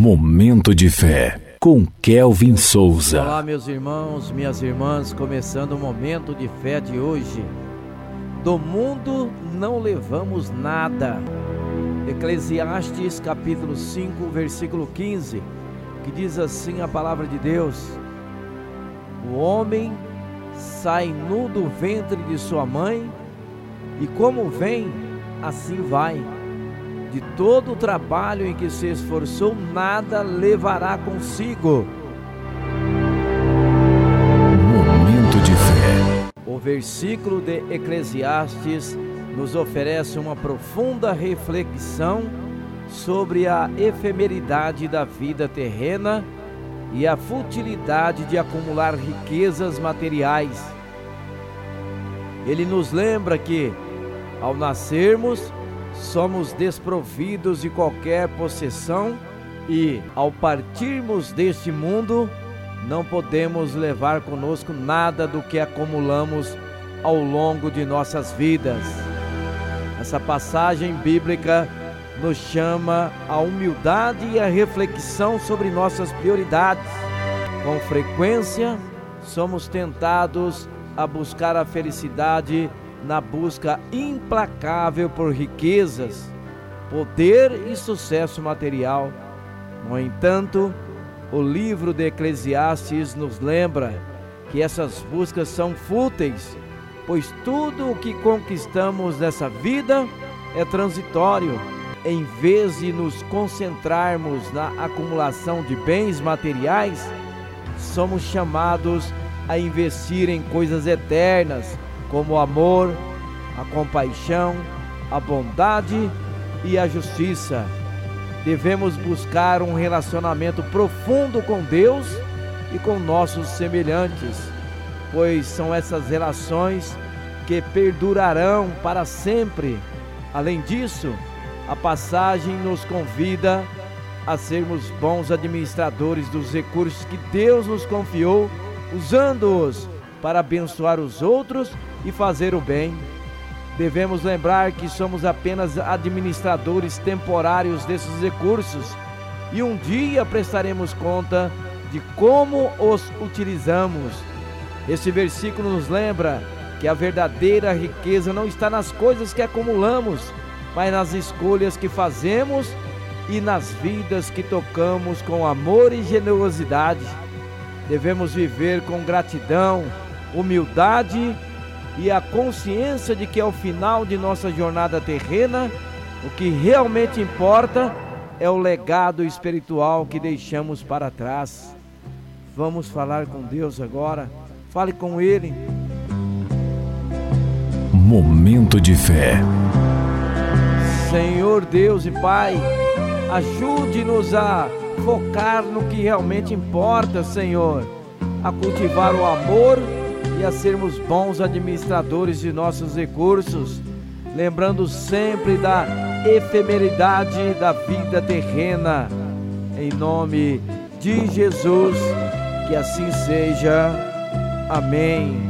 Momento de fé com Kelvin Souza. Olá, meus irmãos, minhas irmãs, começando o momento de fé de hoje. Do mundo não levamos nada. Eclesiastes capítulo 5, versículo 15, que diz assim a palavra de Deus: O homem sai nu do ventre de sua mãe, e como vem, assim vai de todo o trabalho em que se esforçou, nada levará consigo. Momento de fé. O versículo de Eclesiastes nos oferece uma profunda reflexão sobre a efemeridade da vida terrena e a futilidade de acumular riquezas materiais. Ele nos lembra que, ao nascermos, somos desprovidos de qualquer possessão e, ao partirmos deste mundo, não podemos levar conosco nada do que acumulamos ao longo de nossas vidas. Essa passagem bíblica nos chama a humildade e a reflexão sobre nossas prioridades. Com frequência, somos tentados a buscar a felicidade na busca implacável por riquezas, poder e sucesso material. No entanto, o livro de Eclesiastes nos lembra que essas buscas são fúteis, pois tudo o que conquistamos nessa vida é transitório. Em vez de nos concentrarmos na acumulação de bens materiais, somos chamados a investir em coisas eternas como o amor, a compaixão, a bondade e a justiça. Devemos buscar um relacionamento profundo com Deus e com nossos semelhantes, pois são essas relações que perdurarão para sempre. Além disso, a passagem nos convida a sermos bons administradores dos recursos que Deus nos confiou, usando-os para abençoar os outros e fazer o bem. Devemos lembrar que somos apenas administradores temporários desses recursos e um dia prestaremos conta de como os utilizamos. Este versículo nos lembra que a verdadeira riqueza não está nas coisas que acumulamos, mas nas escolhas que fazemos e nas vidas que tocamos com amor e generosidade. Devemos viver com gratidão, humildade e a consciência de que ao final de nossa jornada terrena, o que realmente importa é o legado espiritual que deixamos para trás. Vamos falar com Deus agora. Fale com Ele. Momento de fé. Senhor Deus e Pai, ajude-nos a focar no que realmente importa, Senhor, a cultivar o amor e a sermos bons administradores de nossos recursos, lembrando sempre da efemeridade da vida terrena. Em nome de Jesus, que assim seja. Amém.